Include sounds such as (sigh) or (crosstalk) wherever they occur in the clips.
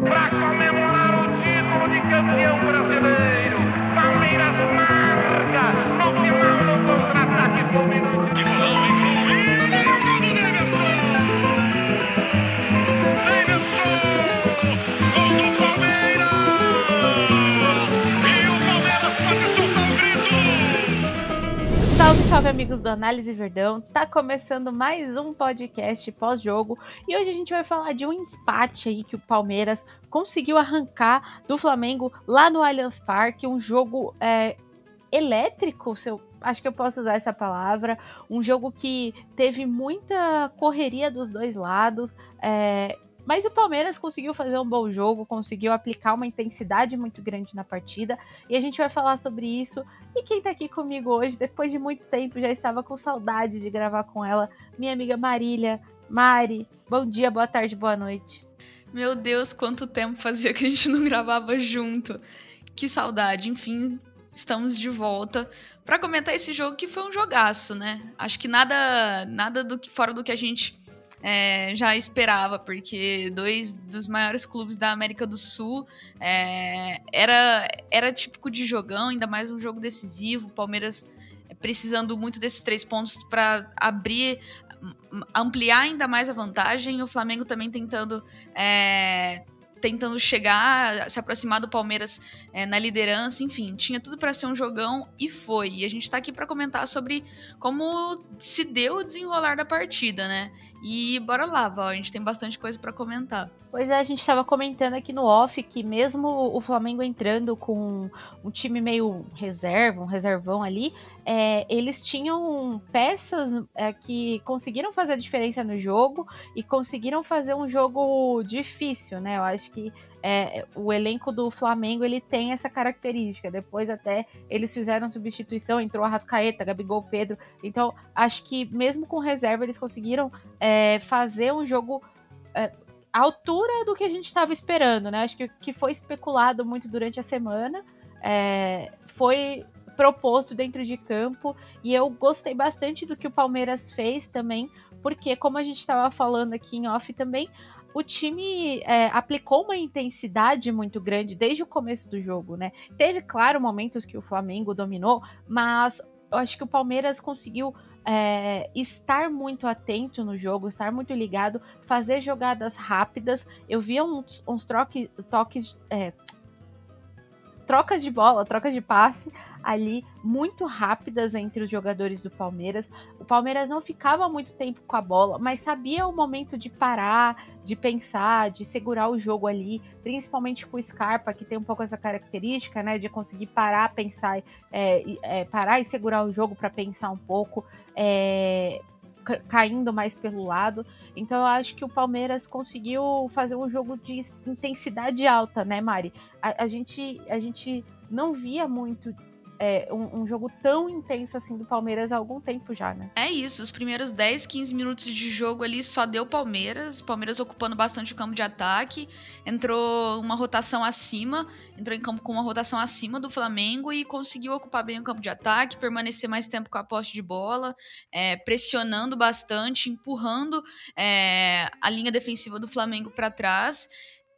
para amigos do Análise Verdão. Tá começando mais um podcast pós-jogo e hoje a gente vai falar de um empate aí que o Palmeiras conseguiu arrancar do Flamengo lá no Allianz Parque, um jogo é, elétrico, se eu acho que eu posso usar essa palavra, um jogo que teve muita correria dos dois lados, é, mas o Palmeiras conseguiu fazer um bom jogo, conseguiu aplicar uma intensidade muito grande na partida, e a gente vai falar sobre isso. E quem tá aqui comigo hoje, depois de muito tempo, já estava com saudades de gravar com ela, minha amiga Marília. Mari, bom dia, boa tarde, boa noite. Meu Deus, quanto tempo fazia que a gente não gravava junto. Que saudade, enfim, estamos de volta para comentar esse jogo que foi um jogaço, né? Acho que nada, nada do que fora do que a gente é, já esperava, porque dois dos maiores clubes da América do Sul é, era, era típico de jogão, ainda mais um jogo decisivo. Palmeiras precisando muito desses três pontos para abrir, ampliar ainda mais a vantagem. O Flamengo também tentando é, tentando chegar, se aproximar do Palmeiras é, na liderança, enfim, tinha tudo para ser um jogão e foi. E a gente tá aqui para comentar sobre como se deu o desenrolar da partida, né? E bora lá, Val, a gente tem bastante coisa para comentar. Pois é, a gente estava comentando aqui no off que mesmo o Flamengo entrando com um time meio reserva, um reservão ali, é, eles tinham peças é, que conseguiram fazer a diferença no jogo e conseguiram fazer um jogo difícil, né? Eu acho que é, o elenco do Flamengo ele tem essa característica. Depois até eles fizeram substituição, entrou a Rascaeta, Gabigol, Pedro. Então acho que mesmo com reserva eles conseguiram é, fazer um jogo é, altura do que a gente estava esperando, né? Acho que que foi especulado muito durante a semana. É, foi proposto dentro de campo e eu gostei bastante do que o Palmeiras fez também, porque como a gente estava falando aqui em off também, o time é, aplicou uma intensidade muito grande desde o começo do jogo, né? Teve, claro, momentos que o Flamengo dominou, mas eu acho que o Palmeiras conseguiu é, estar muito atento no jogo, estar muito ligado, fazer jogadas rápidas. Eu via uns, uns troque, toques. É, trocas de bola, trocas de passe ali muito rápidas entre os jogadores do Palmeiras. O Palmeiras não ficava muito tempo com a bola, mas sabia o momento de parar, de pensar, de segurar o jogo ali, principalmente com o Scarpa, que tem um pouco essa característica, né, de conseguir parar, pensar, é, é, parar e segurar o jogo para pensar um pouco. É, caindo mais pelo lado. Então eu acho que o Palmeiras conseguiu fazer um jogo de intensidade alta, né, Mari? A, a gente, a gente não via muito é, um, um, jogo tão intenso assim do Palmeiras há algum tempo já, né? É isso, os primeiros 10, 15 minutos de jogo ali só deu Palmeiras, Palmeiras ocupando bastante o campo de ataque, entrou uma rotação acima, entrou em campo com uma rotação acima do Flamengo e conseguiu ocupar bem o campo de ataque, permanecer mais tempo com a posse de bola, é, pressionando bastante, empurrando é, a linha defensiva do Flamengo para trás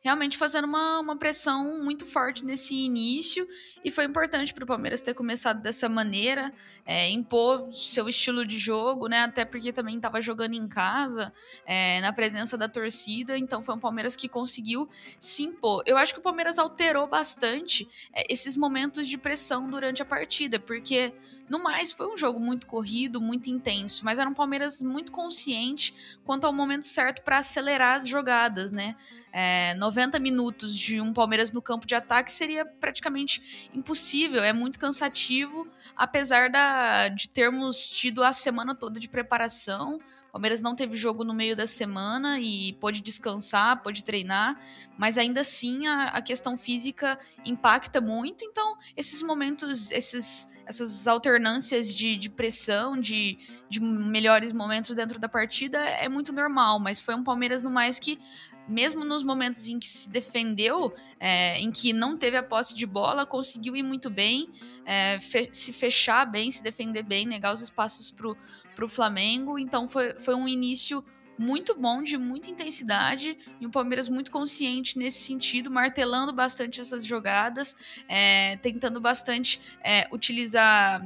realmente fazendo uma, uma pressão muito forte nesse início e foi importante para o Palmeiras ter começado dessa maneira, é, impor seu estilo de jogo, né? Até porque também estava jogando em casa, é, na presença da torcida, então foi um Palmeiras que conseguiu se impor. Eu acho que o Palmeiras alterou bastante é, esses momentos de pressão durante a partida, porque no mais foi um jogo muito corrido, muito intenso, mas era um Palmeiras muito consciente quanto ao momento certo para acelerar as jogadas, né? É, 90 minutos de um Palmeiras no campo de ataque seria praticamente impossível, é muito cansativo, apesar da, de termos tido a semana toda de preparação. Palmeiras não teve jogo no meio da semana e pôde descansar, pôde treinar, mas ainda assim a, a questão física impacta muito. Então, esses momentos, esses, essas alternâncias de, de pressão, de, de melhores momentos dentro da partida é muito normal, mas foi um Palmeiras no mais que mesmo nos momentos em que se defendeu, é, em que não teve a posse de bola, conseguiu ir muito bem, é, fe se fechar bem, se defender bem, negar os espaços para o Flamengo. Então foi, foi um início muito bom, de muita intensidade, e um Palmeiras muito consciente nesse sentido, martelando bastante essas jogadas, é, tentando bastante é, utilizar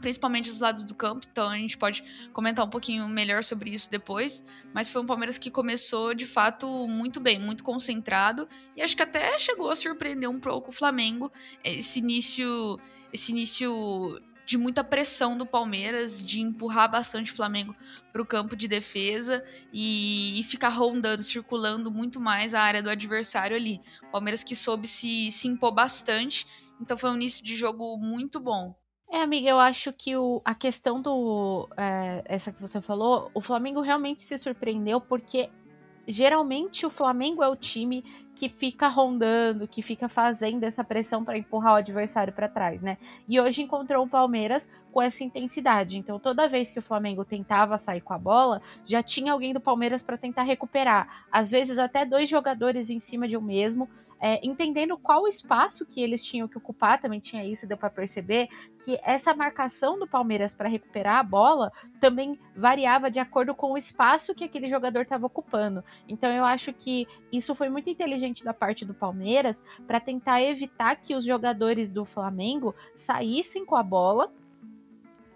principalmente os lados do campo, então a gente pode comentar um pouquinho melhor sobre isso depois, mas foi um Palmeiras que começou de fato muito bem, muito concentrado. E acho que até chegou a surpreender um pouco o Flamengo esse início, esse início de muita pressão do Palmeiras, de empurrar bastante o Flamengo para o campo de defesa e, e, ficar rondando, circulando muito mais a área do adversário ali. Palmeiras que soube se, se impor bastante, então foi um início de jogo muito bom. É, amiga, eu acho que o, a questão do. É, essa que você falou, o Flamengo realmente se surpreendeu porque geralmente o Flamengo é o time que fica rondando, que fica fazendo essa pressão para empurrar o adversário para trás, né? E hoje encontrou o Palmeiras com essa intensidade. Então, toda vez que o Flamengo tentava sair com a bola, já tinha alguém do Palmeiras para tentar recuperar. Às vezes, até dois jogadores em cima de um mesmo é, entendendo qual o espaço que eles tinham que ocupar, também tinha isso, deu para perceber que essa marcação do Palmeiras para recuperar a bola também variava de acordo com o espaço que aquele jogador estava ocupando. Então eu acho que isso foi muito inteligente da parte do Palmeiras para tentar evitar que os jogadores do Flamengo saíssem com a bola,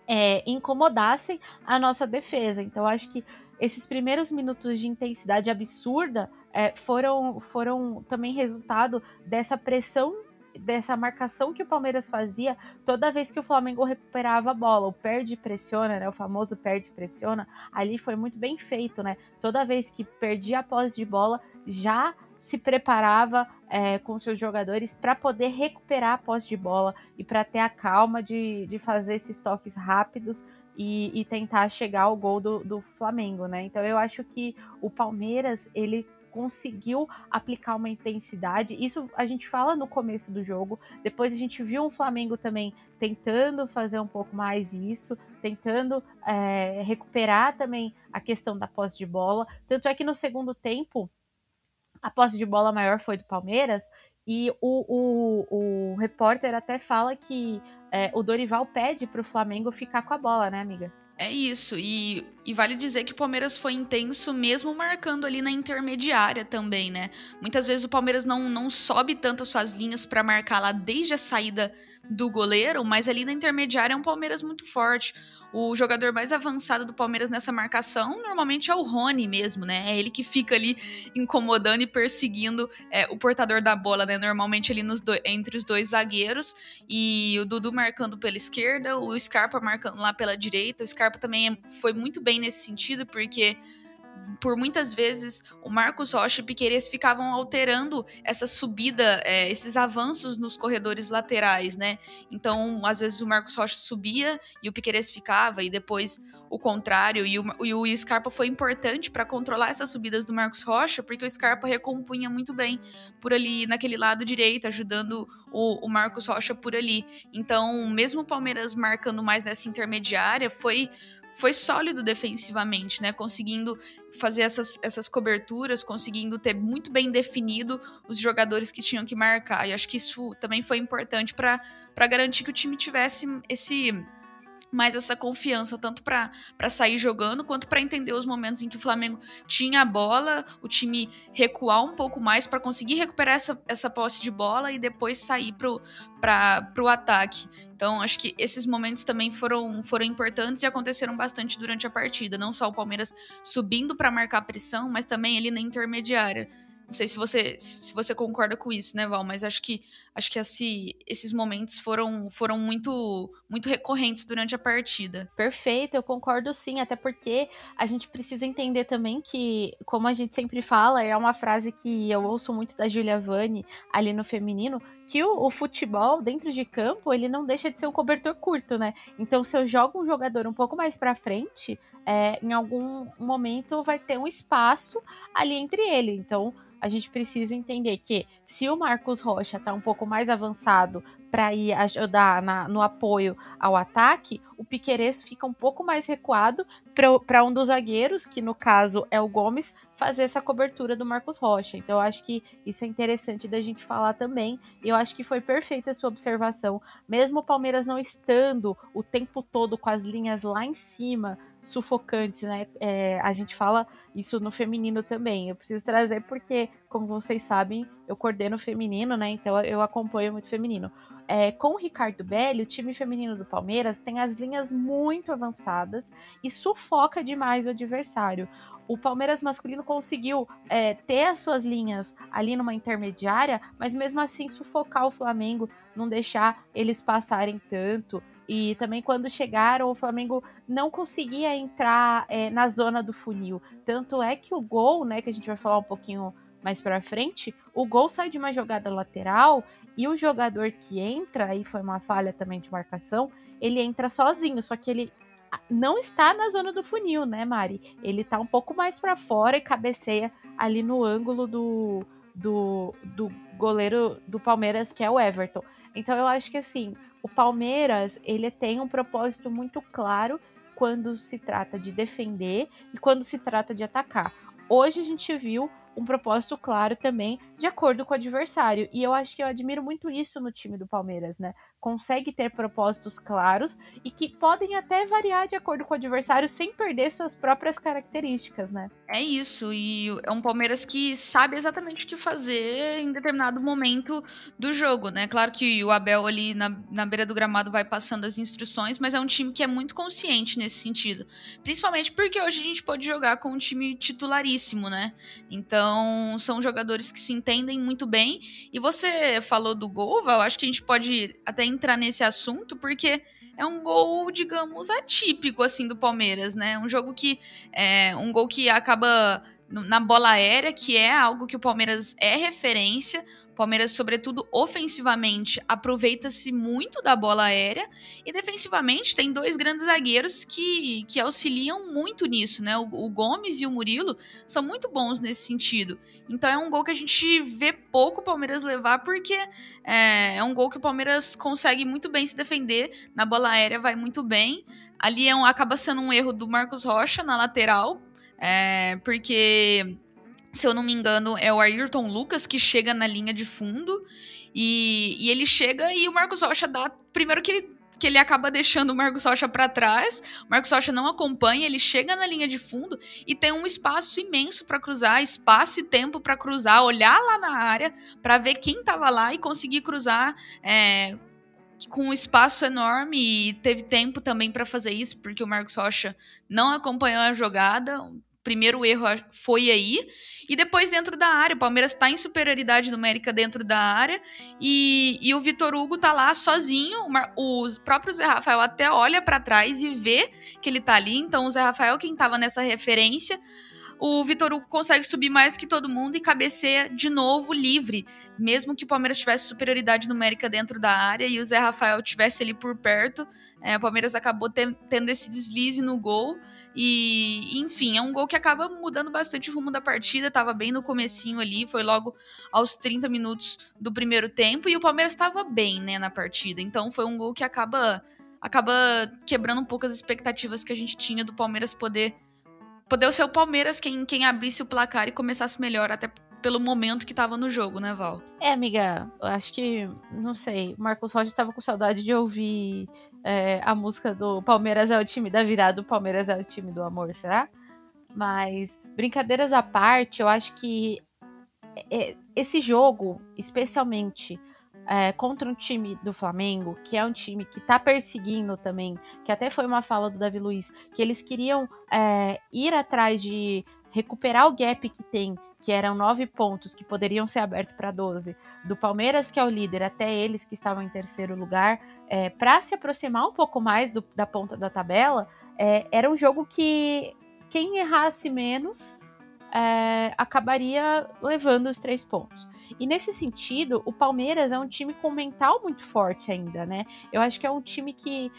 é, incomodassem a nossa defesa. Então acho que esses primeiros minutos de intensidade absurda é, foram, foram também resultado dessa pressão dessa marcação que o Palmeiras fazia toda vez que o Flamengo recuperava a bola. O perde pressiona, né? O famoso perde pressiona. Ali foi muito bem feito, né? Toda vez que perdia a posse de bola, já se preparava é, com seus jogadores para poder recuperar a posse de bola e para ter a calma de, de fazer esses toques rápidos e, e tentar chegar ao gol do, do Flamengo, né? Então eu acho que o Palmeiras ele conseguiu aplicar uma intensidade. Isso a gente fala no começo do jogo. Depois a gente viu um Flamengo também tentando fazer um pouco mais isso, tentando é, recuperar também a questão da posse de bola. Tanto é que no segundo tempo a posse de bola maior foi do Palmeiras. E o, o, o repórter até fala que é, o Dorival pede para o Flamengo ficar com a bola, né, amiga? É isso, e, e, vale dizer que o Palmeiras foi intenso mesmo marcando ali na intermediária também, né? Muitas vezes o Palmeiras não, não sobe tanto as suas linhas para marcar lá desde a saída do goleiro, mas ali na intermediária é um Palmeiras muito forte. O jogador mais avançado do Palmeiras nessa marcação normalmente é o Rony mesmo, né? É ele que fica ali incomodando e perseguindo é, o portador da bola, né? Normalmente ali nos entre os dois zagueiros. E o Dudu marcando pela esquerda, o Scarpa marcando lá pela direita. O Scarpa também é, foi muito bem nesse sentido, porque por muitas vezes o Marcos Rocha e Piqueires ficavam alterando essa subida, é, esses avanços nos corredores laterais, né? Então, às vezes o Marcos Rocha subia e o Piqueires ficava, e depois o contrário. E o, e o Scarpa foi importante para controlar essas subidas do Marcos Rocha, porque o Scarpa recompunha muito bem por ali, naquele lado direito, ajudando o, o Marcos Rocha por ali. Então, mesmo o Palmeiras marcando mais nessa intermediária, foi foi sólido defensivamente, né? Conseguindo fazer essas, essas coberturas, conseguindo ter muito bem definido os jogadores que tinham que marcar. E acho que isso também foi importante para garantir que o time tivesse esse mais essa confiança, tanto para sair jogando, quanto para entender os momentos em que o Flamengo tinha a bola, o time recuar um pouco mais para conseguir recuperar essa, essa posse de bola e depois sair para o ataque. Então, acho que esses momentos também foram, foram importantes e aconteceram bastante durante a partida. Não só o Palmeiras subindo para marcar pressão, mas também ali na intermediária. Não sei se você, se você concorda com isso, né, Val? Mas acho que acho que esse, esses momentos foram, foram muito, muito recorrentes durante a partida. Perfeito, eu concordo sim, até porque a gente precisa entender também que, como a gente sempre fala, é uma frase que eu ouço muito da Julia Vani ali no feminino, que o, o, futebol dentro de campo ele não deixa de ser um cobertor curto, né? Então, se eu jogo um jogador um pouco mais para frente, é, em algum momento vai ter um espaço ali entre ele. Então, a gente precisa entender que se o Marcos Rocha está um pouco mais avançado para ir ajudar na, no apoio ao ataque, o Piqueires fica um pouco mais recuado para um dos zagueiros, que no caso é o Gomes, fazer essa cobertura do Marcos Rocha. Então eu acho que isso é interessante da gente falar também. Eu acho que foi perfeita a sua observação. Mesmo o Palmeiras não estando o tempo todo com as linhas lá em cima, sufocantes, né? É, a gente fala isso no feminino também. Eu preciso trazer porque, como vocês sabem, eu coordeno feminino, né? Então eu acompanho muito feminino. É, com o Ricardo Belli, o time feminino do Palmeiras tem as linhas muito avançadas e sufoca demais o adversário. O Palmeiras masculino conseguiu é, ter as suas linhas ali numa intermediária, mas mesmo assim sufocar o Flamengo, não deixar eles passarem tanto. E também quando chegaram, o Flamengo não conseguia entrar é, na zona do funil. Tanto é que o gol, né, que a gente vai falar um pouquinho mais para frente, o gol sai de uma jogada lateral e o jogador que entra, aí foi uma falha também de marcação, ele entra sozinho, só que ele não está na zona do funil, né, Mari? Ele tá um pouco mais para fora e cabeceia ali no ângulo do, do, do goleiro do Palmeiras, que é o Everton. Então eu acho que assim, o Palmeiras, ele tem um propósito muito claro quando se trata de defender e quando se trata de atacar. Hoje a gente viu um propósito claro também, de acordo com o adversário. E eu acho que eu admiro muito isso no time do Palmeiras, né? Consegue ter propósitos claros e que podem até variar de acordo com o adversário sem perder suas próprias características, né? É isso, e é um Palmeiras que sabe exatamente o que fazer em determinado momento do jogo, né? Claro que o Abel ali na, na beira do gramado vai passando as instruções, mas é um time que é muito consciente nesse sentido. Principalmente porque hoje a gente pode jogar com um time titularíssimo, né? Então são jogadores que se entendem muito bem. E você falou do gol, Val, acho que a gente pode até entrar nesse assunto, porque é um gol, digamos, atípico, assim, do Palmeiras, né? Um jogo que. É um gol que acaba na bola aérea, que é algo que o Palmeiras é referência. Palmeiras, sobretudo ofensivamente, aproveita-se muito da bola aérea e defensivamente tem dois grandes zagueiros que, que auxiliam muito nisso, né? O, o, Gomes e o Murilo são muito bons nesse sentido. Então é um gol que a gente vê pouco o Palmeiras levar porque é, é um gol que o Palmeiras consegue muito bem se defender na bola aérea, vai muito bem. Ali é um, acaba sendo um erro do Marcos Rocha na lateral, é, porque se eu não me engano, é o Ayrton Lucas que chega na linha de fundo. E, e ele chega e o Marcos Rocha dá. Primeiro que ele que ele acaba deixando o Marcos Rocha para trás. O Marcos Rocha não acompanha, ele chega na linha de fundo e tem um espaço imenso para cruzar, espaço e tempo para cruzar, olhar lá na área para ver quem estava lá e conseguir cruzar é, com um espaço enorme e teve tempo também para fazer isso, porque o Marcos Rocha não acompanhou a jogada primeiro erro foi aí. E depois dentro da área, o Palmeiras está em superioridade numérica dentro da área e, e o Vitor Hugo tá lá sozinho. O próprio Zé Rafael até olha para trás e vê que ele tá ali. Então o Zé Rafael, quem tava nessa referência, o Vitor Hugo consegue subir mais que todo mundo e cabeceia de novo livre, mesmo que o Palmeiras tivesse superioridade numérica dentro da área e o Zé Rafael tivesse ali por perto, é, o Palmeiras acabou tendo esse deslize no gol e, enfim, é um gol que acaba mudando bastante o rumo da partida, tava bem no comecinho ali, foi logo aos 30 minutos do primeiro tempo e o Palmeiras estava bem, né, na partida, então foi um gol que acaba acaba quebrando um pouco as expectativas que a gente tinha do Palmeiras poder poder ser o Palmeiras quem, quem abrisse o placar e começasse melhor, até pelo momento que tava no jogo, né, Val? É, amiga, acho que, não sei, Marcos Rocha tava com saudade de ouvir é, a música do Palmeiras é o time da virada, o Palmeiras é o time do amor, será? Mas, brincadeiras à parte, eu acho que é, esse jogo, especialmente é, contra um time do Flamengo, que é um time que tá perseguindo também, que até foi uma fala do Davi Luiz, que eles queriam é, ir atrás de recuperar o gap que tem, que eram nove pontos que poderiam ser abertos para 12, do Palmeiras, que é o líder, até eles que estavam em terceiro lugar, é, para se aproximar um pouco mais do, da ponta da tabela, é, era um jogo que quem errasse menos é, acabaria levando os três pontos. E nesse sentido, o Palmeiras é um time com mental muito forte ainda, né? Eu acho que é um time que,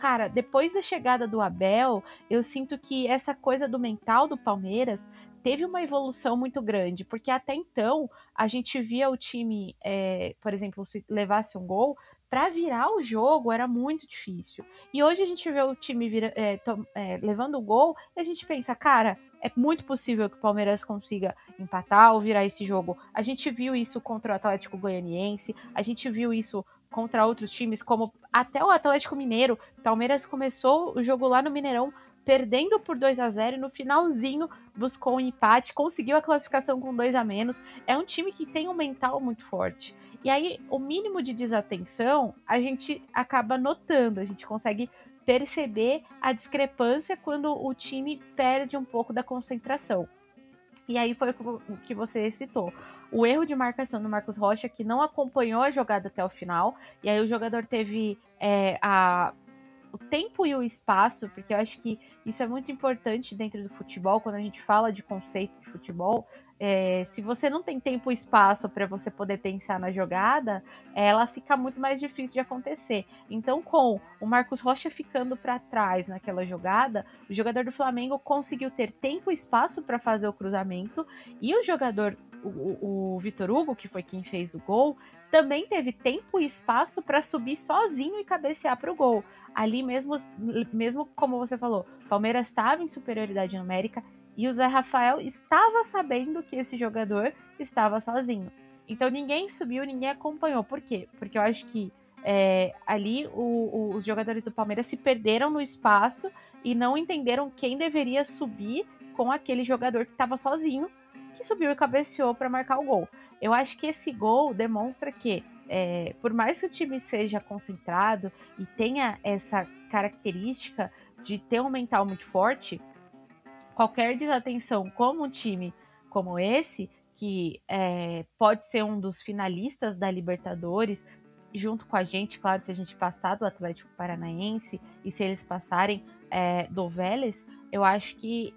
cara, depois da chegada do Abel, eu sinto que essa coisa do mental do Palmeiras teve uma evolução muito grande, porque até então a gente via o time, é, por exemplo, se levasse um gol, para virar o jogo era muito difícil. E hoje a gente vê o time vira, é, é, levando o gol e a gente pensa, cara, é muito possível que o Palmeiras consiga empatar ou virar esse jogo. A gente viu isso contra o Atlético Goianiense, a gente viu isso contra outros times, como até o Atlético Mineiro. O Palmeiras começou o jogo lá no Mineirão perdendo por 2 a 0 e no finalzinho buscou um empate, conseguiu a classificação com dois a menos. É um time que tem um mental muito forte. E aí, o mínimo de desatenção, a gente acaba notando, a gente consegue perceber a discrepância quando o time perde um pouco da concentração. E aí foi o que você citou. O erro de marcação do Marcos Rocha, que não acompanhou a jogada até o final. E aí o jogador teve é, a, tempo e o espaço, porque eu acho que isso é muito importante dentro do futebol, quando a gente fala de conceito de futebol. É, se você não tem tempo e espaço para você poder pensar na jogada, ela fica muito mais difícil de acontecer. Então, com o Marcos Rocha ficando para trás naquela jogada, o jogador do Flamengo conseguiu ter tempo e espaço para fazer o cruzamento e o jogador, o, o Vitor Hugo, que foi quem fez o gol, também teve tempo e espaço para subir sozinho e cabecear para o gol. Ali mesmo, mesmo como você falou, Palmeiras estava em superioridade numérica e o Zé Rafael estava sabendo que esse jogador estava sozinho. Então ninguém subiu, ninguém acompanhou. Por quê? Porque eu acho que é, ali o, o, os jogadores do Palmeiras se perderam no espaço e não entenderam quem deveria subir com aquele jogador que estava sozinho, que subiu e cabeceou para marcar o gol. Eu acho que esse gol demonstra que, é, por mais que o time seja concentrado e tenha essa característica de ter um mental muito forte, qualquer desatenção como um time como esse, que é, pode ser um dos finalistas da Libertadores, junto com a gente, claro, se a gente passar do Atlético Paranaense e se eles passarem é, do Vélez, eu acho que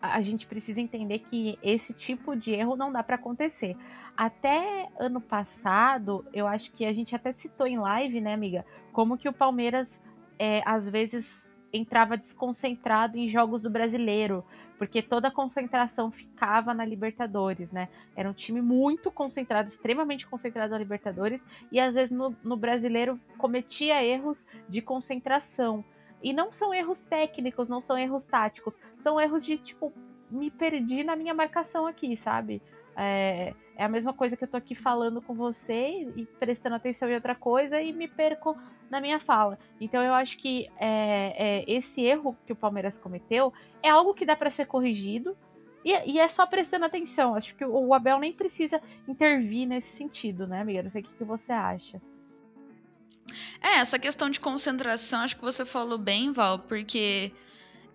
a gente precisa entender que esse tipo de erro não dá para acontecer. Até ano passado, eu acho que a gente até citou em live, né, amiga, como que o Palmeiras é, às vezes entrava desconcentrado em jogos do brasileiro, porque toda a concentração ficava na Libertadores, né? Era um time muito concentrado, extremamente concentrado na Libertadores, e às vezes no, no brasileiro cometia erros de concentração. E não são erros técnicos, não são erros táticos, são erros de tipo, me perdi na minha marcação aqui, sabe? É, é a mesma coisa que eu tô aqui falando com você e prestando atenção em outra coisa e me perco na minha fala. Então eu acho que é, é, esse erro que o Palmeiras cometeu é algo que dá para ser corrigido e, e, é só prestando atenção. Acho que o Abel nem precisa intervir nesse sentido, né, amiga? Não sei o que, que você acha. É, essa questão de concentração, acho que você falou bem, Val, porque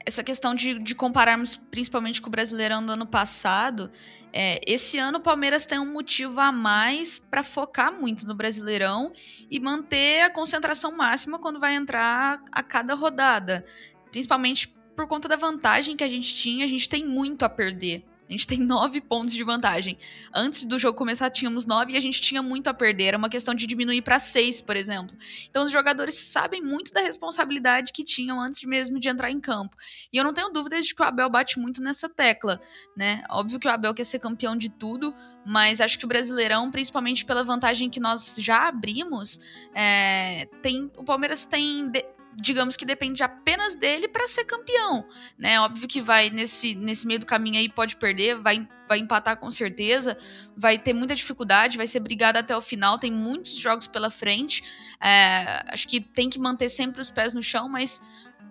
essa questão de, de, compararmos principalmente com o Brasileirão do ano passado, é, esse ano o Palmeiras tem um motivo a mais para focar muito no Brasileirão e manter a concentração máxima quando vai entrar a cada rodada. Principalmente por conta da vantagem que a gente tinha, a gente tem muito a perder. A gente tem (laughs) nove pontos de vantagem. Antes do jogo começar, tínhamos nove e a gente tinha muito a perder. Era uma questão de diminuir para seis, por exemplo. Então, os jogadores sabem muito da responsabilidade que tinham antes mesmo de entrar em campo. E eu não tenho dúvidas de que o Abel bate muito nessa tecla, né? Óbvio que o Abel quer ser campeão de tudo, mas acho que o Brasileirão, principalmente pela vantagem que nós já abrimos, é, tem, o Palmeiras tem. De, digamos que depende apenas dele para ser campeão, né? Óbvio que vai nesse, nesse meio do caminho aí pode perder, vai, vai empatar com certeza, vai ter muita dificuldade, vai ser brigado até o final, tem muitos jogos pela frente. É, acho que tem que manter sempre os pés no chão, mas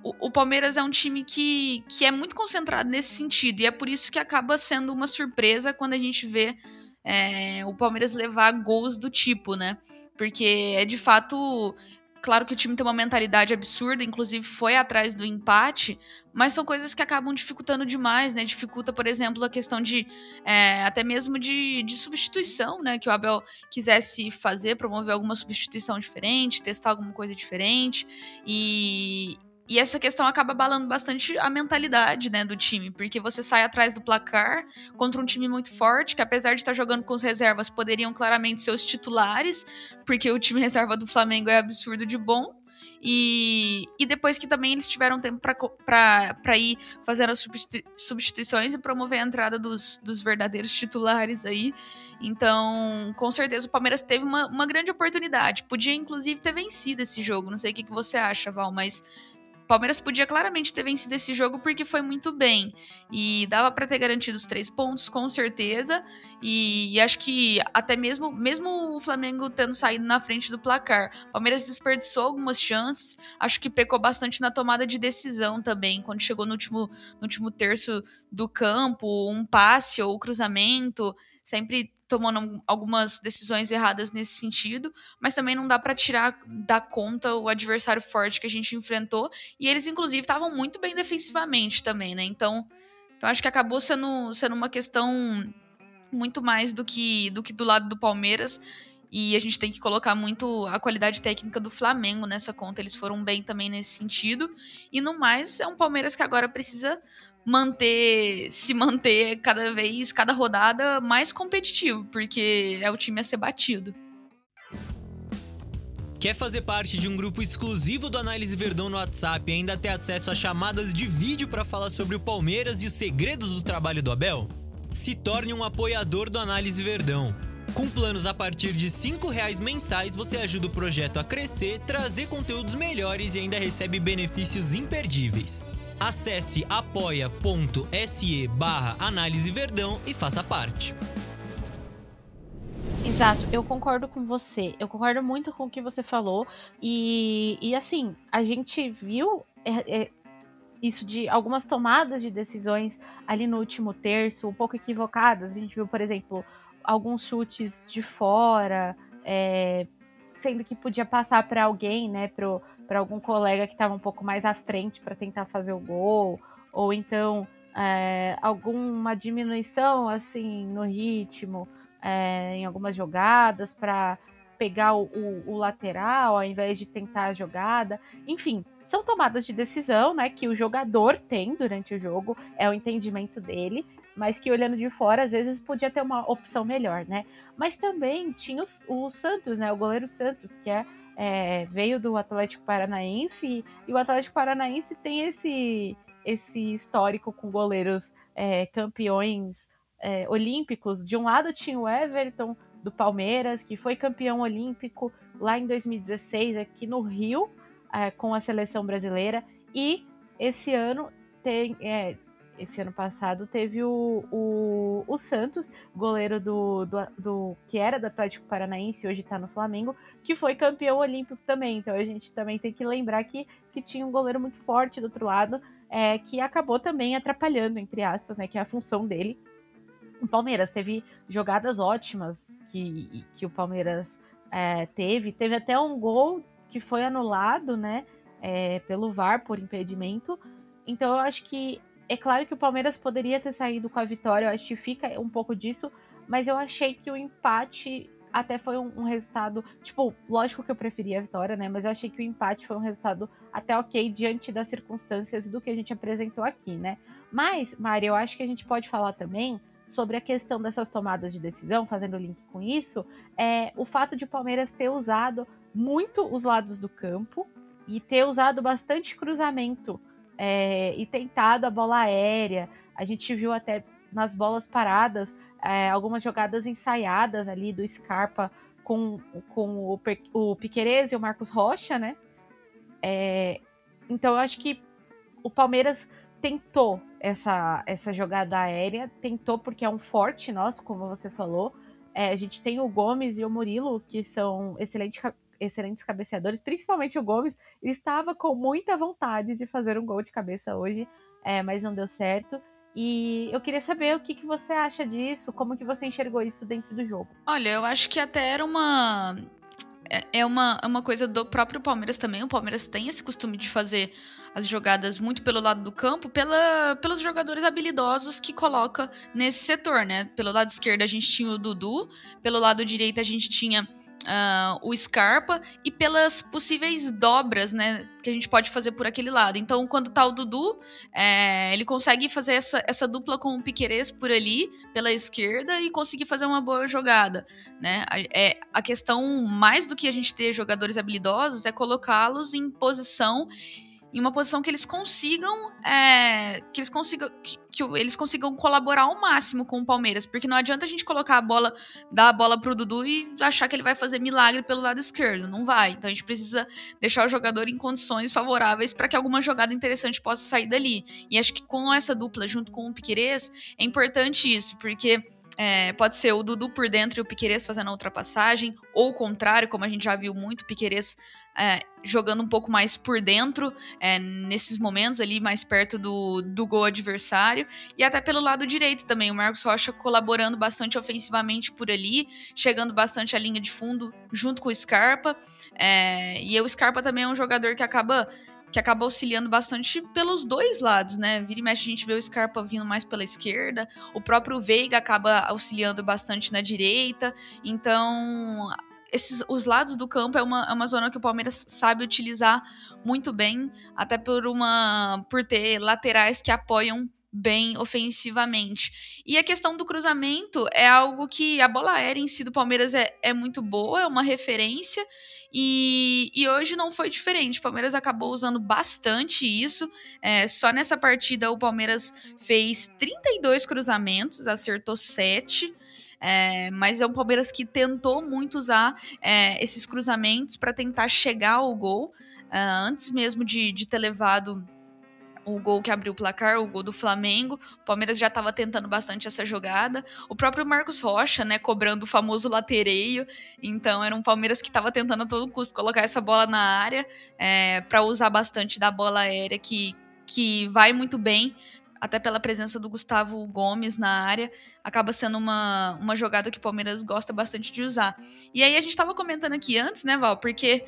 o, o, Palmeiras é um time que, que é muito concentrado nesse sentido, e é por isso que acaba sendo uma surpresa quando a gente vê é, o Palmeiras levar gols do tipo, né? Porque é de fato Claro que o time tem uma mentalidade absurda, inclusive foi atrás do empate, mas são coisas que acabam dificultando demais, né? Dificulta, por exemplo, a questão de é, até mesmo de, de substituição, né? Que o Abel quisesse fazer, promover alguma substituição diferente, testar alguma coisa diferente. E, e essa questão acaba abalando bastante a mentalidade né, do time, porque você sai atrás do placar contra um time muito forte, que apesar de estar jogando com os reservas, poderiam claramente ser os titulares, porque o time reserva do Flamengo é absurdo de bom. E, e depois que também eles tiveram tempo para ir fazendo as substituições e promover a entrada dos, dos verdadeiros titulares aí. Então, com certeza, o Palmeiras teve uma, uma grande oportunidade. Podia, inclusive, ter vencido esse jogo. Não sei o que, que você acha, Val, mas Palmeiras podia claramente ter vencido esse jogo porque foi muito bem. E dava para ter garantido os três pontos, com certeza. E, e, acho que até mesmo, mesmo o Flamengo tendo saído na frente do placar, Palmeiras desperdiçou algumas chances. Acho que pecou bastante na tomada de decisão também. Quando chegou no último, no último terço do campo, um passe ou cruzamento sempre tomando algumas decisões erradas nesse sentido, mas também não dá para tirar da conta o adversário forte que a gente enfrentou, e eles inclusive estavam muito bem defensivamente também, né? Então, então acho que acabou sendo, sendo uma questão muito mais do que do que do lado do Palmeiras. E a gente tem que colocar muito a qualidade técnica do Flamengo nessa conta. Eles foram bem também nesse sentido. E no mais, é um Palmeiras que agora precisa manter, se manter cada vez, cada rodada mais competitivo, porque é o time a ser batido. Quer fazer parte de um grupo exclusivo do Análise Verdão no WhatsApp e ainda ter acesso a chamadas de vídeo para falar sobre o Palmeiras e os segredos do trabalho do Abel? Se torne um apoiador do Análise Verdão. Com planos a partir de R$ reais mensais, você ajuda o projeto a crescer, trazer conteúdos melhores e ainda recebe benefícios imperdíveis. Acesse apoia.se barra Análise Verdão e faça parte. Exato, eu concordo com você. Eu concordo muito com o que você falou. E, e assim, a gente viu é, é, isso de algumas tomadas de decisões ali no último terço, um pouco equivocadas. A gente viu, por exemplo, alguns chutes de fora, é, sendo que podia passar para alguém, né, pro, para algum colega que estava um pouco mais à frente para tentar fazer o gol, ou então é, alguma diminuição assim no ritmo é, em algumas jogadas para pegar o, o, o, lateral ao invés de tentar a jogada. Enfim, são tomadas de decisão né, que o jogador tem durante o jogo, é o entendimento dele, mas que olhando de fora, às vezes podia ter uma opção melhor, né? Mas também tinha o, o Santos, né? O goleiro Santos, que é é, veio do Atlético Paranaense e o Atlético Paranaense tem esse, esse histórico com goleiros é, campeões é, olímpicos. De um lado tinha o Everton do Palmeiras, que foi campeão olímpico lá em 2016 aqui no Rio é, com a seleção brasileira e esse ano tem, é, esse ano passado teve o, o, o Santos, goleiro do, do, do, que era do Atlético Paranaense, hoje está no Flamengo, que foi campeão olímpico também. Então a gente também tem que lembrar que, que tinha um goleiro muito forte do outro lado, é, que acabou também atrapalhando, entre aspas, né, que é a função dele. O Palmeiras teve jogadas ótimas que, que o Palmeiras é, teve. Teve até um gol que foi anulado, né, é, pelo VAR por impedimento. Então eu acho que é claro que o Palmeiras poderia ter saído com a vitória, eu acho que fica um pouco disso, mas eu achei que o empate até foi um, um, resultado. Tipo, lógico que eu preferia a vitória, né? Mas eu achei que o empate foi um resultado até ok diante das circunstâncias do que a gente apresentou aqui, né? Mas, Mari, eu acho que a gente pode falar também sobre a questão dessas tomadas de decisão, fazendo link com isso, é o fato de o Palmeiras ter usado muito os lados do campo e ter usado bastante cruzamento é, e tentado a bola aérea. A gente viu até nas bolas paradas é, algumas jogadas ensaiadas ali do Scarpa com, com o, o Piquerez e o Marcos Rocha, né? É, então eu acho que o Palmeiras tentou essa, essa jogada aérea, tentou porque é um forte nosso, como você falou. É, a gente tem o Gomes e o Murilo, que são excelentes excelentes cabeceadores, principalmente o Gomes, estava com muita vontade de fazer um gol de cabeça hoje, é, mas não deu certo. E eu queria saber o que, que você acha disso, como que você enxergou isso dentro do jogo. Olha, eu acho que até era uma é, é uma, é uma coisa do próprio Palmeiras também. O Palmeiras tem esse costume de fazer as jogadas muito pelo lado do campo, pela, pelos jogadores habilidosos que coloca nesse setor, né? Pelo lado esquerdo a gente tinha o Dudu, pelo lado direito a gente tinha uh, o Scarpa e pelas possíveis dobras, né, que a gente pode fazer por aquele lado. Então, quando tá o Dudu, é, ele consegue fazer essa, essa dupla com o Piquerez por ali, pela esquerda, e conseguir fazer uma boa jogada, né? É, a questão, mais do que a gente ter jogadores habilidosos, é colocá-los em posição em uma posição que eles consigam é, que eles consigam que, que, eles consigam colaborar ao máximo com o Palmeiras, porque não adianta a gente colocar a bola, dar a bola pro Dudu e achar que ele vai fazer milagre pelo lado esquerdo, não vai. Então a gente precisa deixar o jogador em condições favoráveis para que alguma jogada interessante possa sair dali. E acho que com essa dupla junto com o Piquerez é importante isso, porque é, pode ser o Dudu por dentro e o Piquerez fazendo a ultrapassagem, ou o contrário, como a gente já viu muito, o Piquerez é, jogando um pouco mais por dentro, é, nesses momentos ali, mais perto do, do gol adversário, e até pelo lado direito também, o Marcos Rocha colaborando bastante ofensivamente por ali, chegando bastante à linha de fundo junto com o Scarpa, é, e o Scarpa também é um jogador que acaba que acaba auxiliando bastante pelos dois lados, né? Vira e mexe a gente vê o Scarpa vindo mais pela esquerda, o próprio Veiga acaba auxiliando bastante na direita, então esses, os lados do campo é uma, é uma zona que o Palmeiras sabe utilizar muito bem, até por uma por ter laterais que apoiam bem ofensivamente. E a questão do cruzamento é algo que a bola aérea em si do Palmeiras é, é muito boa, é uma referência, e, e hoje não foi diferente. O Palmeiras acabou usando bastante isso. É, só nessa partida o Palmeiras fez 32 cruzamentos, acertou 7. É, mas é um Palmeiras que tentou muito usar é, esses cruzamentos para tentar chegar ao gol. É, antes mesmo de, de ter levado o gol que abriu o placar, o gol do Flamengo. O Palmeiras já estava tentando bastante essa jogada. O próprio Marcos Rocha, né, cobrando o famoso latereio. Então era um Palmeiras que estava tentando a todo custo colocar essa bola na área é, para usar bastante da bola aérea que, que vai muito bem. Até pela presença do Gustavo Gomes na área, acaba sendo uma, uma jogada que o Palmeiras gosta bastante de usar. E aí a gente estava comentando aqui antes, né, Val? Porque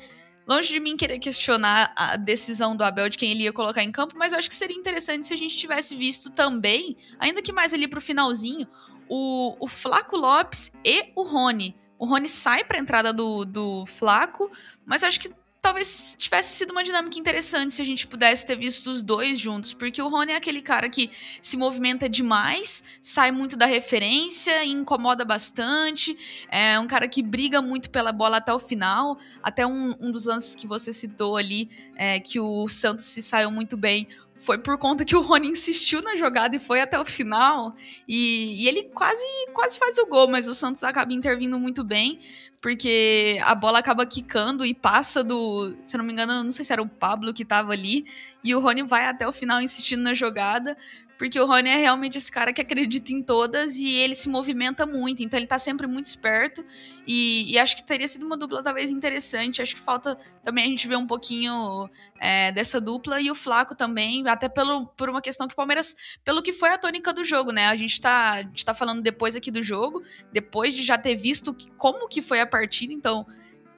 Longe de mim querer questionar a decisão do Abel de quem ele ia colocar em campo, mas eu acho que seria interessante se a gente tivesse visto também, ainda que mais ali pro finalzinho, o, o Flaco Lopes e o Rony. O Rony sai pra entrada do, do Flaco, mas eu acho que talvez tivesse sido uma dinâmica interessante se a gente pudesse ter visto os dois juntos, porque o Rony é aquele cara que se movimenta demais, sai muito da referência, incomoda bastante, é um cara que briga muito pela bola até o final, até um, um dos lances que você citou ali, é, que o Santos se saiu muito bem, foi por conta que o Rony insistiu na jogada e foi até o final. E, e, ele quase, quase faz o gol, mas o Santos acaba intervindo muito bem, porque a bola acaba quicando e passa do. Se eu não me engano, não sei se era o Pablo que tava ali. E o Rony vai até o final insistindo na jogada. Porque o Rony é realmente esse cara que acredita em todas e ele se movimenta muito, então ele tá sempre muito esperto. E, e acho que teria sido uma dupla talvez interessante. Acho que falta também a gente ver um pouquinho é, dessa dupla e o Flaco também, até pelo, por uma questão que o Palmeiras, pelo que foi a tônica do jogo, né? A gente tá, a gente tá falando depois aqui do jogo, depois de já ter visto que, como que foi a partida, então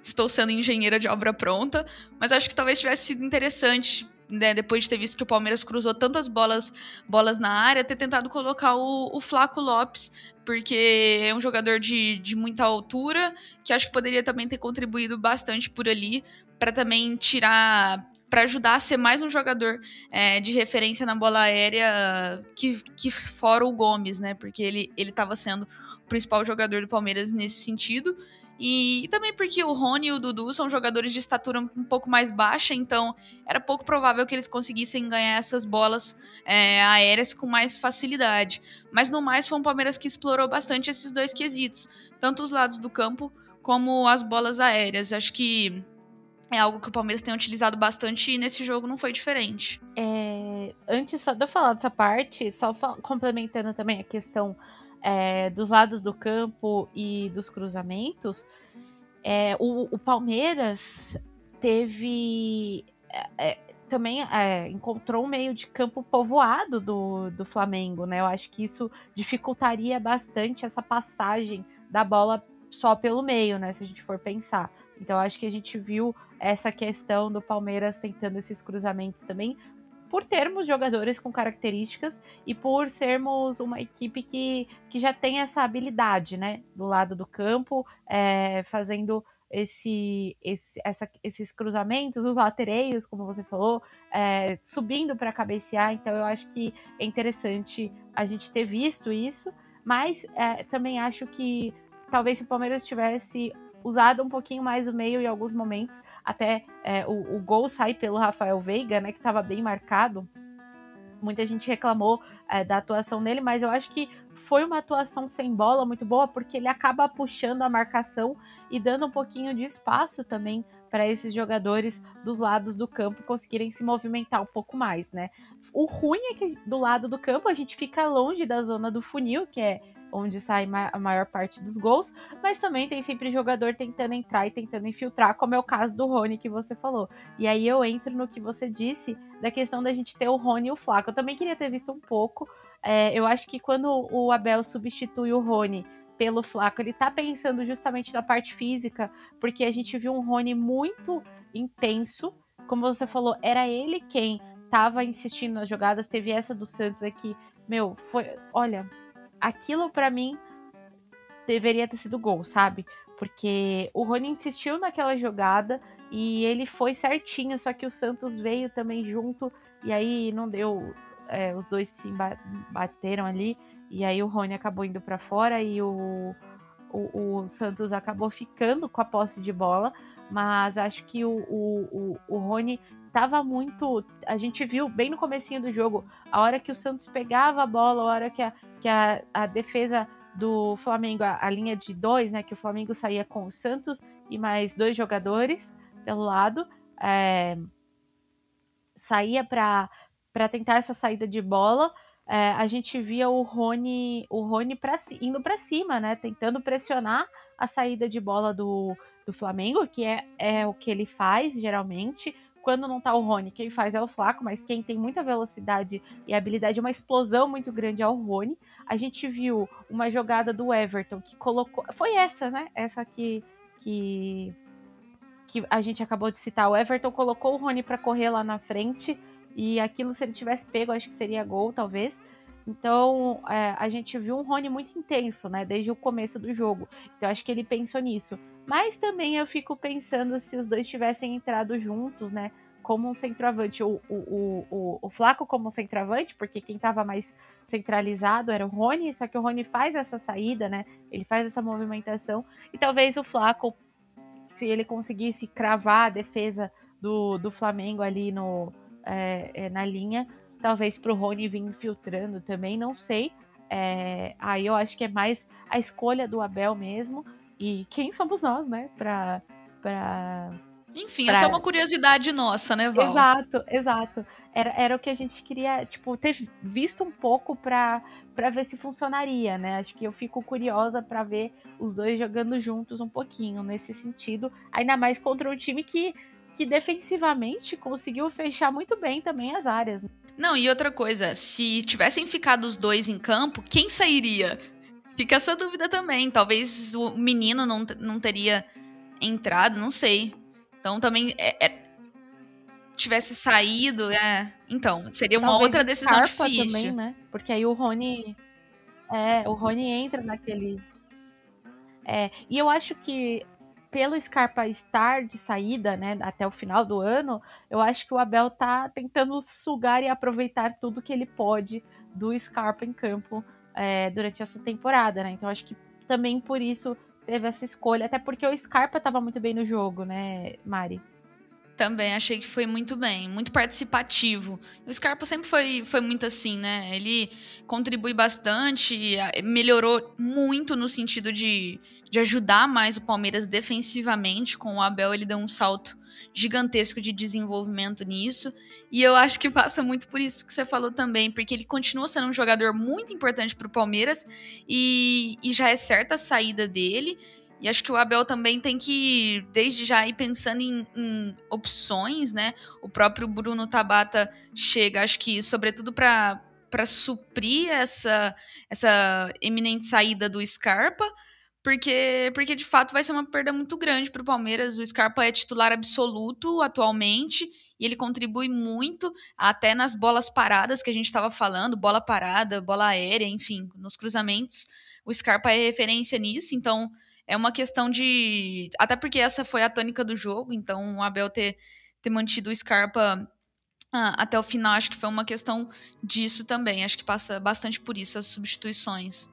estou sendo engenheira de obra pronta, mas acho que talvez tivesse sido interessante né, depois de ter visto que o Palmeiras cruzou tantas bolas, bolas na área, ter tentado colocar o, o Flaco Lopes, porque é um jogador de, de muita altura, que acho que poderia também ter contribuído bastante por ali, para também tirar para ajudar a ser mais um jogador é, de referência na bola aérea que, que fora o Gomes, né? Porque ele estava sendo o principal jogador do Palmeiras nesse sentido. E, também porque o Rony e o Dudu são jogadores de estatura um pouco mais baixa, então era pouco provável que eles conseguissem ganhar essas bolas é, aéreas com mais facilidade. Mas no mais, foi um Palmeiras que explorou bastante esses dois quesitos, tanto os lados do campo como as bolas aéreas. Acho que é algo que o Palmeiras tem utilizado bastante e nesse jogo não foi diferente. É, antes só de eu falar dessa parte, só complementando também a questão é, dos lados do campo e dos cruzamentos, é, o, o, Palmeiras teve. É, é, também é, encontrou um meio de campo povoado do, do Flamengo, né? Eu acho que isso dificultaria bastante essa passagem da bola só pelo meio, né? Se a gente for pensar. Então, acho que a gente viu essa questão do Palmeiras tentando esses cruzamentos também, por termos jogadores com características e por sermos uma equipe que, que já tem essa habilidade, né, do lado do campo, é, fazendo esse, esse, essa, esses cruzamentos, os latereios, como você falou, é, subindo para cabecear. Então, eu acho que é interessante a gente ter visto isso, mas é, também acho que talvez se o Palmeiras tivesse usado um pouquinho mais o meio em alguns momentos. Até é, o, o, gol sai pelo Rafael Veiga, né? Que estava bem marcado. Muita gente reclamou é, da atuação dele, mas eu acho que foi uma atuação sem bola muito boa, porque ele acaba puxando a marcação e dando um pouquinho de espaço também para esses jogadores dos lados do campo conseguirem se movimentar um pouco mais, né? O ruim é que do lado do campo a gente fica longe da zona do funil, que é onde sai a maior parte dos gols, mas também tem sempre jogador tentando entrar e tentando infiltrar, como é o caso do Rony que você falou. E aí eu entro no que você disse da questão da gente ter o Rony e o Flaco. Eu também queria ter visto um pouco. É, eu acho que quando o Abel substitui o Rony pelo Flaco, ele tá pensando justamente na parte física, porque a gente viu um Rony muito intenso. Como você falou, era ele quem tava insistindo nas jogadas. Teve essa do Santos aqui. Meu, foi. Olha, aquilo para mim deveria ter sido gol, sabe? Porque o Rony insistiu naquela jogada e ele foi certinho, só que o Santos veio também junto e aí não deu. É, os dois se bateram ali e aí o Rony acabou indo para fora e o, o, o, Santos acabou ficando com a posse de bola, mas acho que o, o, o, o Rony tava muito. A gente viu bem no comecinho do jogo, a hora que o Santos pegava a bola, a hora que a, que a, a defesa do Flamengo, a, a, linha de dois, né? Que o Flamengo saía com o Santos e mais dois jogadores pelo lado. É, saía para tentar essa saída de bola é, a gente via o Rony, o Rony pra, indo para cima, né? Tentando pressionar a saída de bola do, do Flamengo, que é, é o que ele faz geralmente. Quando não tá o Rony, quem faz é o Flaco, mas quem tem muita velocidade e habilidade, uma explosão muito grande é o Rony. A gente viu uma jogada do Everton que colocou. Foi essa, né? Essa que, que, que a gente acabou de citar. O Everton colocou o Rony para correr lá na frente e aquilo, se ele tivesse pego, acho que seria gol, talvez. Então, é, a gente viu um Rony muito intenso, né? Desde o começo do jogo. Então, acho que ele pensou nisso. Mas também eu fico pensando se os dois tivessem entrado juntos, né? Como um centroavante. O, o, o, o Flaco como um centroavante, porque quem estava mais centralizado era o Rony, só que o Rony faz essa saída, né? Ele faz essa movimentação. E talvez o Flaco, se ele conseguisse cravar a defesa do, do Flamengo ali no, é, é, na linha. Talvez para o Rony vir infiltrando também, não sei. É, aí eu acho que é mais a escolha do Abel mesmo. E quem somos nós, né? Pra. pra Enfim, pra... essa é uma curiosidade nossa, né, Val? Exato, exato. Era, era o que a gente queria, tipo, ter visto um pouco pra, pra ver se funcionaria, né? Acho que eu fico curiosa para ver os dois jogando juntos um pouquinho nesse sentido. Ainda mais contra um time que que defensivamente conseguiu fechar muito bem também as áreas. Não, e outra coisa, se tivessem ficado os dois em campo, quem sairia? Fica essa dúvida também. Talvez o menino não, não teria entrado, não sei. Então também é, é, tivesse saído, é. Então, seria uma Talvez outra decisão difícil. Também, né? Porque aí o Rony. É, o Rony entra naquele. É, e eu acho que pelo Scarpa estar de saída, né, até o final do ano, eu acho que o Abel tá tentando sugar e aproveitar tudo que ele pode do Scarpa em campo é, durante essa temporada, né? Então acho que também por isso teve essa escolha, até porque o Scarpa estava muito bem no jogo, né, Mari? Também achei que foi muito bem, muito participativo. O Scarpa sempre foi, foi muito assim, né? Ele contribui bastante, melhorou muito no sentido de, de ajudar mais o Palmeiras defensivamente. Com o Abel, ele deu um salto gigantesco de desenvolvimento nisso. E eu acho que passa muito por isso que você falou também, porque ele continua sendo um jogador muito importante para o Palmeiras e, e já é certa a saída dele. E acho que o Abel também tem que, desde já, ir pensando em, em opções, né? O próprio Bruno Tabata chega, acho que, sobretudo para suprir essa, essa eminente saída do Scarpa, porque, porque de fato vai ser uma perda muito grande para o Palmeiras. O Scarpa é titular absoluto atualmente e ele contribui muito até nas bolas paradas que a gente estava falando, bola parada, bola aérea, enfim, nos cruzamentos. O Scarpa é referência nisso, então é uma questão de. Até porque essa foi a tônica do jogo, então o Abel ter, ter mantido o Scarpa ah, até o final, acho que foi uma questão disso também. Acho que passa bastante por isso as substituições.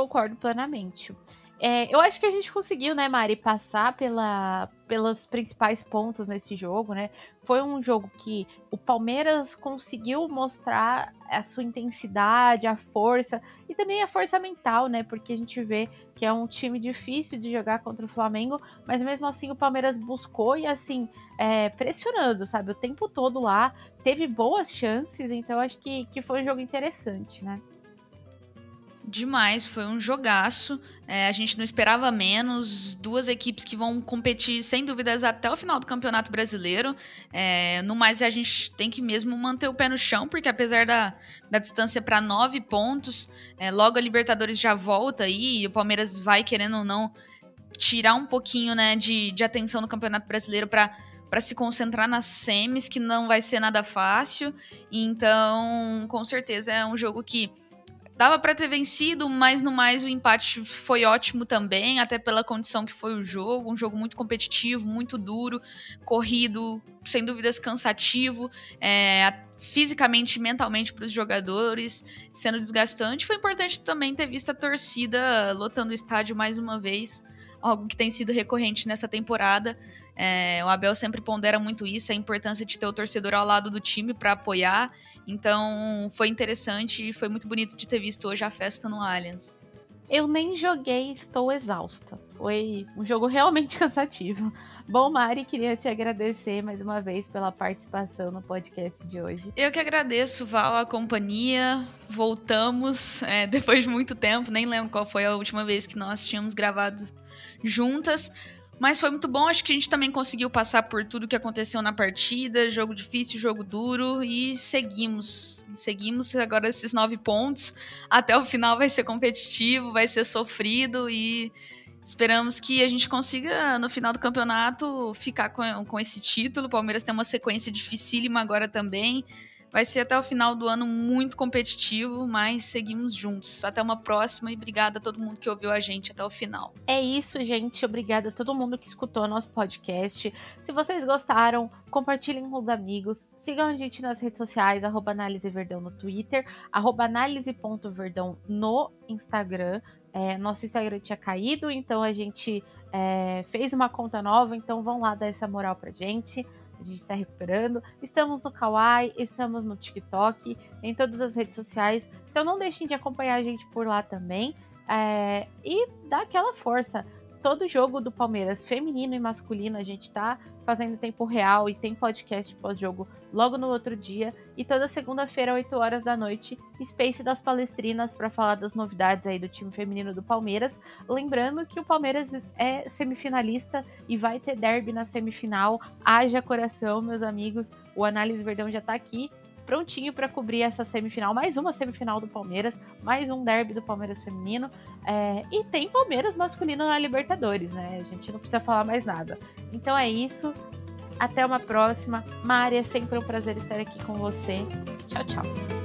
Concordo plenamente. É, eu acho que a gente conseguiu, né, Mari, passar pela, pelos principais pontos nesse jogo, né? Foi um jogo que o Palmeiras conseguiu mostrar a sua intensidade, a força e também a força mental, né? Porque a gente vê que é um time difícil de jogar contra o Flamengo, mas mesmo assim o Palmeiras buscou e assim, é, pressionando, sabe? O tempo todo lá, teve boas chances, então acho que, que foi um jogo interessante, né? Demais, foi um jogaço. É, a gente não esperava menos. Duas equipes que vão competir, sem dúvidas, até o final do Campeonato Brasileiro. É, no mais, a gente tem que mesmo manter o pé no chão, porque apesar da, da distância para nove pontos, é, logo a Libertadores já volta aí, e o Palmeiras vai, querendo ou não, tirar um pouquinho né, de, de atenção no Campeonato Brasileiro para para se concentrar nas semis, que não vai ser nada fácil. Então, com certeza é um jogo que Dava para ter vencido, mas no mais o empate foi ótimo também, até pela condição que foi o jogo, um jogo muito competitivo, muito duro, corrido, sem dúvidas cansativo, é, fisicamente e mentalmente para os jogadores, sendo desgastante. Foi importante também ter visto a torcida lotando o estádio mais uma vez, algo que tem sido recorrente nessa temporada. É, o Abel sempre pondera muito isso, a importância de ter o torcedor ao lado do time para apoiar. Então foi interessante e foi muito bonito de ter visto hoje a festa no Allianz. Eu nem joguei, estou exausta. Foi um jogo realmente (laughs) cansativo. Bom, Mari, queria te agradecer mais uma vez pela participação no podcast de hoje. Eu que agradeço, Val, a companhia. Voltamos é, (laughs) depois de muito tempo, nem lembro qual foi a última vez que nós tínhamos gravado juntas. Mas foi muito bom, acho que a gente também conseguiu passar por tudo que aconteceu na partida, jogo difícil, jogo duro, e seguimos. Seguimos agora esses nove pontos. Até o final vai ser competitivo, vai ser sofrido e esperamos que a gente consiga, no final do campeonato, ficar com, com esse título. O Palmeiras tem uma sequência dificílima agora também. Vai ser até o final do ano muito competitivo, mas seguimos juntos. Até uma próxima e obrigada a todo mundo que ouviu a gente até o final. É isso, gente. Obrigada a todo mundo que escutou nosso podcast. Se vocês gostaram, compartilhem com os amigos. Sigam a gente nas redes sociais, arroba no Twitter, arroba análise.verdão no Instagram. É, nosso Instagram tinha caído, então a gente é, fez uma conta nova, então vão lá dar essa moral pra gente a gente está recuperando. Estamos no Kawaii, estamos no TikTok, em todas as redes sociais. Então não deixem de acompanhar a gente por lá também. É, e dá aquela força todo jogo do Palmeiras, feminino e masculino, a gente tá fazendo tempo real e tem podcast pós-jogo logo no outro dia. E toda segunda-feira, 8 horas da noite, Space das Palestrinas para falar das novidades aí do time feminino do Palmeiras. Lembrando que o Palmeiras é semifinalista e vai ter derby na semifinal. Haja coração, meus amigos. O Análise Verdão já tá aqui prontinho para cobrir essa semifinal, mais uma semifinal do Palmeiras, mais um derby do Palmeiras feminino. É, e tem Palmeiras masculino na Libertadores, né? A gente não precisa falar mais nada. Então é isso. Até uma próxima. Mari, é sempre um prazer estar aqui com você. Tchau, tchau.